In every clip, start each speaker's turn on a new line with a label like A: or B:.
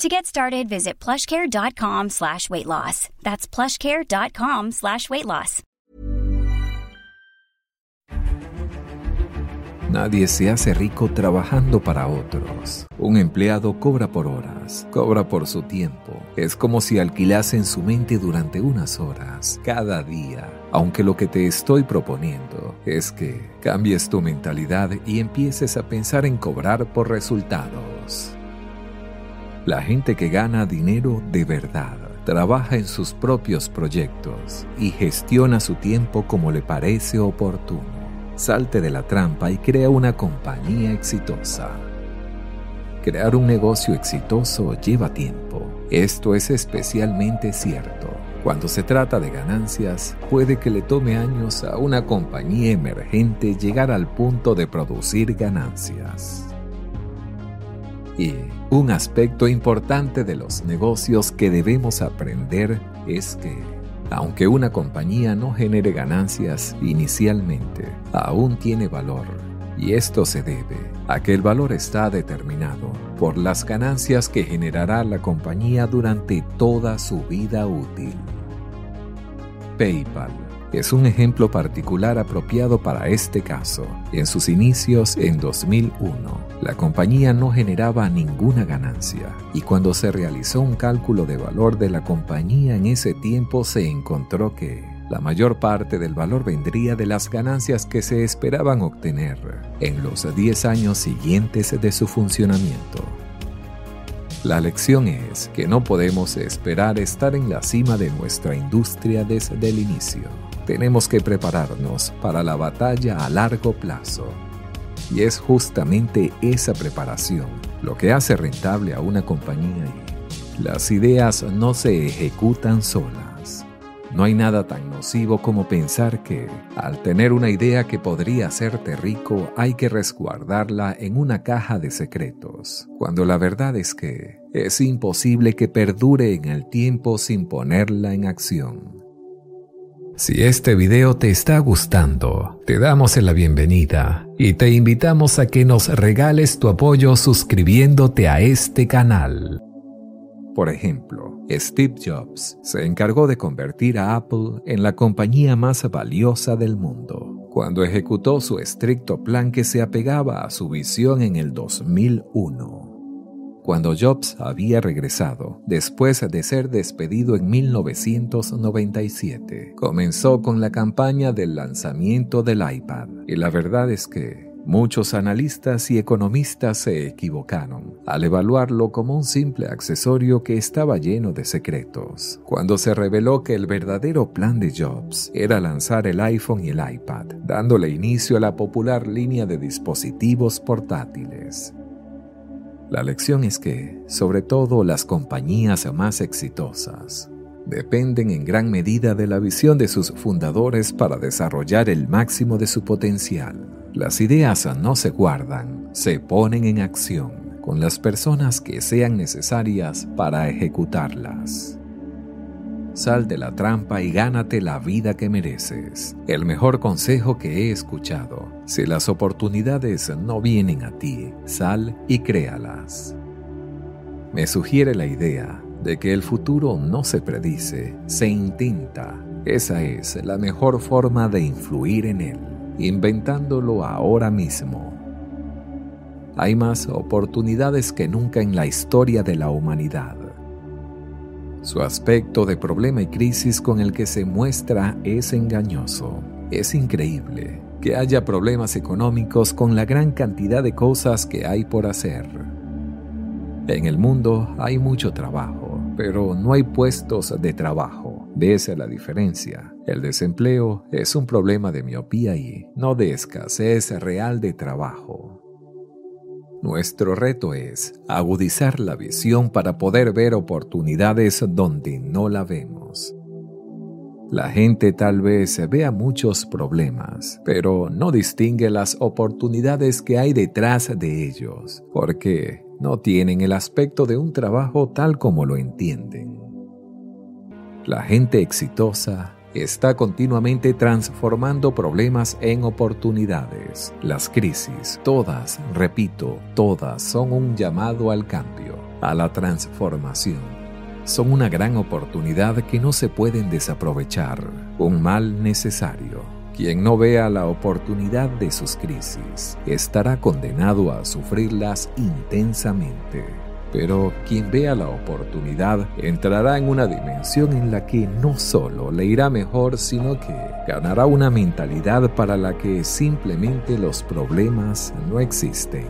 A: To get started, visit plushcare.com slash weight loss. That's plushcare.com slash weight loss.
B: Nadie se hace rico trabajando para otros. Un empleado cobra por horas, cobra por su tiempo. Es como si alquilasen su mente durante unas horas, cada día. Aunque lo que te estoy proponiendo es que cambies tu mentalidad y empieces a pensar en cobrar por resultados. La gente que gana dinero de verdad trabaja en sus propios proyectos y gestiona su tiempo como le parece oportuno. Salte de la trampa y crea una compañía exitosa. Crear un negocio exitoso lleva tiempo. Esto es especialmente cierto. Cuando se trata de ganancias, puede que le tome años a una compañía emergente llegar al punto de producir ganancias. Y un aspecto importante de los negocios que debemos aprender es que, aunque una compañía no genere ganancias inicialmente, aún tiene valor. Y esto se debe a que el valor está determinado por las ganancias que generará la compañía durante toda su vida útil. PayPal es un ejemplo particular apropiado para este caso. En sus inicios en 2001, la compañía no generaba ninguna ganancia y cuando se realizó un cálculo de valor de la compañía en ese tiempo se encontró que la mayor parte del valor vendría de las ganancias que se esperaban obtener en los 10 años siguientes de su funcionamiento. La lección es que no podemos esperar estar en la cima de nuestra industria desde el inicio. Tenemos que prepararnos para la batalla a largo plazo. Y es justamente esa preparación lo que hace rentable a una compañía y las ideas no se ejecutan solas. No hay nada tan nocivo como pensar que, al tener una idea que podría hacerte rico, hay que resguardarla en una caja de secretos, cuando la verdad es que es imposible que perdure en el tiempo sin ponerla en acción. Si este video te está gustando, te damos la bienvenida y te invitamos a que nos regales tu apoyo suscribiéndote a este canal. Por ejemplo, Steve Jobs se encargó de convertir a Apple en la compañía más valiosa del mundo cuando ejecutó su estricto plan que se apegaba a su visión en el 2001 cuando Jobs había regresado, después de ser despedido en 1997. Comenzó con la campaña del lanzamiento del iPad, y la verdad es que muchos analistas y economistas se equivocaron al evaluarlo como un simple accesorio que estaba lleno de secretos, cuando se reveló que el verdadero plan de Jobs era lanzar el iPhone y el iPad, dándole inicio a la popular línea de dispositivos portátiles. La lección es que, sobre todo las compañías más exitosas, dependen en gran medida de la visión de sus fundadores para desarrollar el máximo de su potencial. Las ideas no se guardan, se ponen en acción con las personas que sean necesarias para ejecutarlas. Sal de la trampa y gánate la vida que mereces. El mejor consejo que he escuchado. Si las oportunidades no vienen a ti, sal y créalas. Me sugiere la idea de que el futuro no se predice, se intenta. Esa es la mejor forma de influir en él, inventándolo ahora mismo. Hay más oportunidades que nunca en la historia de la humanidad su aspecto de problema y crisis con el que se muestra es engañoso. Es increíble que haya problemas económicos con la gran cantidad de cosas que hay por hacer. En el mundo hay mucho trabajo, pero no hay puestos de trabajo. De esa la diferencia. El desempleo es un problema de miopía y no de escasez real de trabajo. Nuestro reto es agudizar la visión para poder ver oportunidades donde no la vemos. La gente tal vez vea muchos problemas, pero no distingue las oportunidades que hay detrás de ellos, porque no tienen el aspecto de un trabajo tal como lo entienden. La gente exitosa está continuamente transformando problemas en oportunidades. Las crisis, todas, repito, todas son un llamado al cambio, a la transformación. Son una gran oportunidad que no se pueden desaprovechar, un mal necesario. Quien no vea la oportunidad de sus crisis estará condenado a sufrirlas intensamente. Pero quien vea la oportunidad entrará en una dimensión en la que no solo le irá mejor, sino que ganará una mentalidad para la que simplemente los problemas no existen.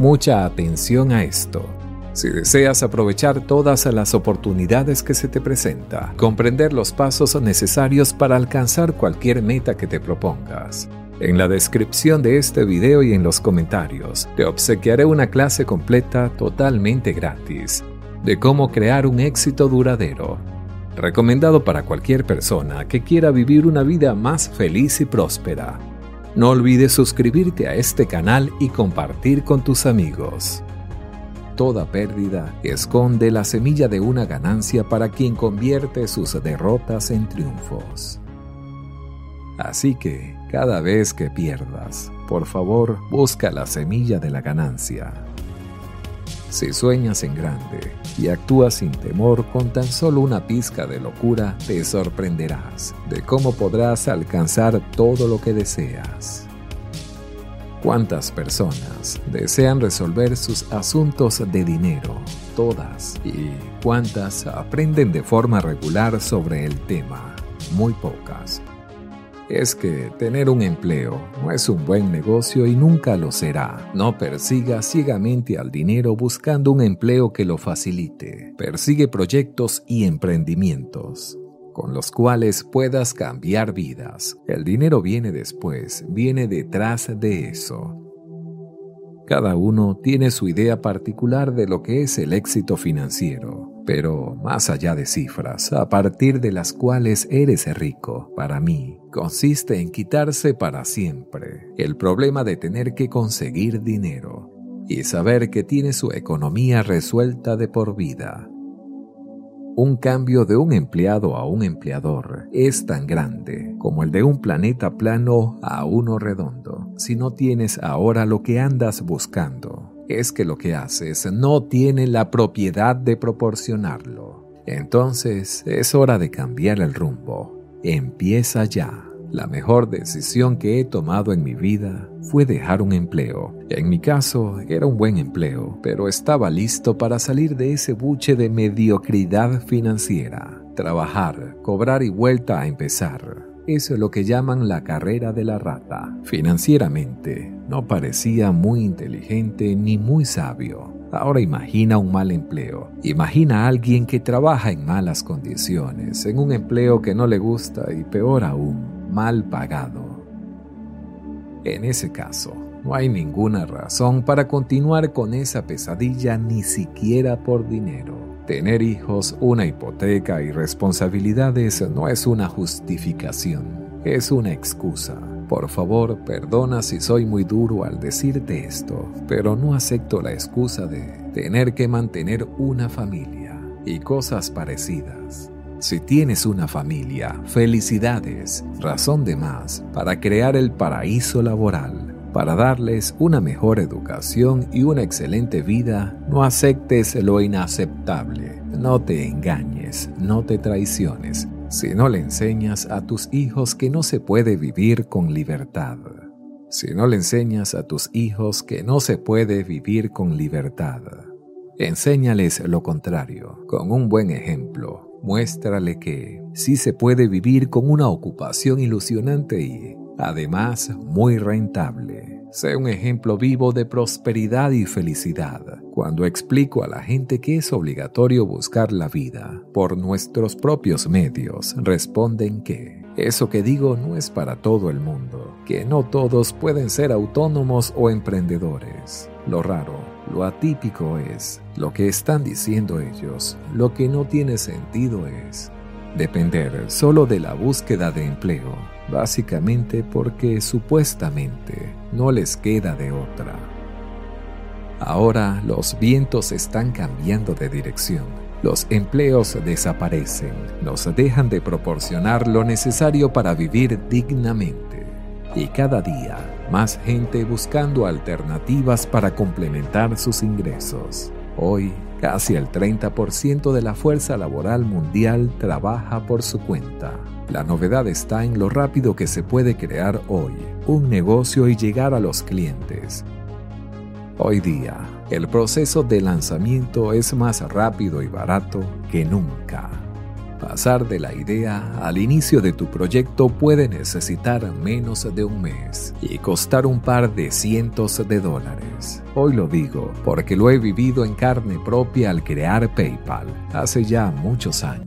B: Mucha atención a esto. Si deseas aprovechar todas las oportunidades que se te presenta, comprender los pasos necesarios para alcanzar cualquier meta que te propongas, en la descripción de este video y en los comentarios te obsequiaré una clase completa totalmente gratis de cómo crear un éxito duradero, recomendado para cualquier persona que quiera vivir una vida más feliz y próspera. No olvides suscribirte a este canal y compartir con tus amigos. Toda pérdida esconde la semilla de una ganancia para quien convierte sus derrotas en triunfos. Así que, cada vez que pierdas, por favor, busca la semilla de la ganancia. Si sueñas en grande y actúas sin temor con tan solo una pizca de locura, te sorprenderás de cómo podrás alcanzar todo lo que deseas. ¿Cuántas personas desean resolver sus asuntos de dinero? Todas. ¿Y cuántas aprenden de forma regular sobre el tema? Muy pocas es que tener un empleo no es un buen negocio y nunca lo será. No persiga ciegamente al dinero buscando un empleo que lo facilite. Persigue proyectos y emprendimientos con los cuales puedas cambiar vidas. El dinero viene después, viene detrás de eso. Cada uno tiene su idea particular de lo que es el éxito financiero, pero más allá de cifras, a partir de las cuales eres rico, para mí, consiste en quitarse para siempre el problema de tener que conseguir dinero y saber que tiene su economía resuelta de por vida. Un cambio de un empleado a un empleador es tan grande como el de un planeta plano a uno redondo. Si no tienes ahora lo que andas buscando, es que lo que haces no tiene la propiedad de proporcionarlo. Entonces es hora de cambiar el rumbo. Empieza ya. La mejor decisión que he tomado en mi vida fue dejar un empleo. En mi caso era un buen empleo, pero estaba listo para salir de ese buche de mediocridad financiera. Trabajar, cobrar y vuelta a empezar. Es lo que llaman la carrera de la rata. Financieramente, no parecía muy inteligente ni muy sabio. Ahora imagina un mal empleo. Imagina a alguien que trabaja en malas condiciones, en un empleo que no le gusta y peor aún, mal pagado. En ese caso, no hay ninguna razón para continuar con esa pesadilla ni siquiera por dinero. Tener hijos, una hipoteca y responsabilidades no es una justificación, es una excusa. Por favor, perdona si soy muy duro al decirte esto, pero no acepto la excusa de tener que mantener una familia y cosas parecidas. Si tienes una familia, felicidades, razón de más para crear el paraíso laboral. Para darles una mejor educación y una excelente vida, no aceptes lo inaceptable, no te engañes, no te traiciones, si no le enseñas a tus hijos que no se puede vivir con libertad. Si no le enseñas a tus hijos que no se puede vivir con libertad. Enséñales lo contrario, con un buen ejemplo, Muéstrale que sí se puede vivir con una ocupación ilusionante y, además, muy rentable. Sé un ejemplo vivo de prosperidad y felicidad cuando explico a la gente que es obligatorio buscar la vida por nuestros propios medios. Responden que eso que digo no es para todo el mundo, que no todos pueden ser autónomos o emprendedores. Lo raro lo atípico es lo que están diciendo ellos. Lo que no tiene sentido es depender solo de la búsqueda de empleo, básicamente porque supuestamente no les queda de otra. Ahora los vientos están cambiando de dirección. Los empleos desaparecen, nos dejan de proporcionar lo necesario para vivir dignamente. Y cada día más gente buscando alternativas para complementar sus ingresos. Hoy, casi el 30% de la fuerza laboral mundial trabaja por su cuenta. La novedad está en lo rápido que se puede crear hoy un negocio y llegar a los clientes. Hoy día, el proceso de lanzamiento es más rápido y barato que nunca. Pasar de la idea al inicio de tu proyecto puede necesitar menos de un mes y costar un par de cientos de dólares. Hoy lo digo porque lo he vivido en carne propia al crear PayPal hace ya muchos años.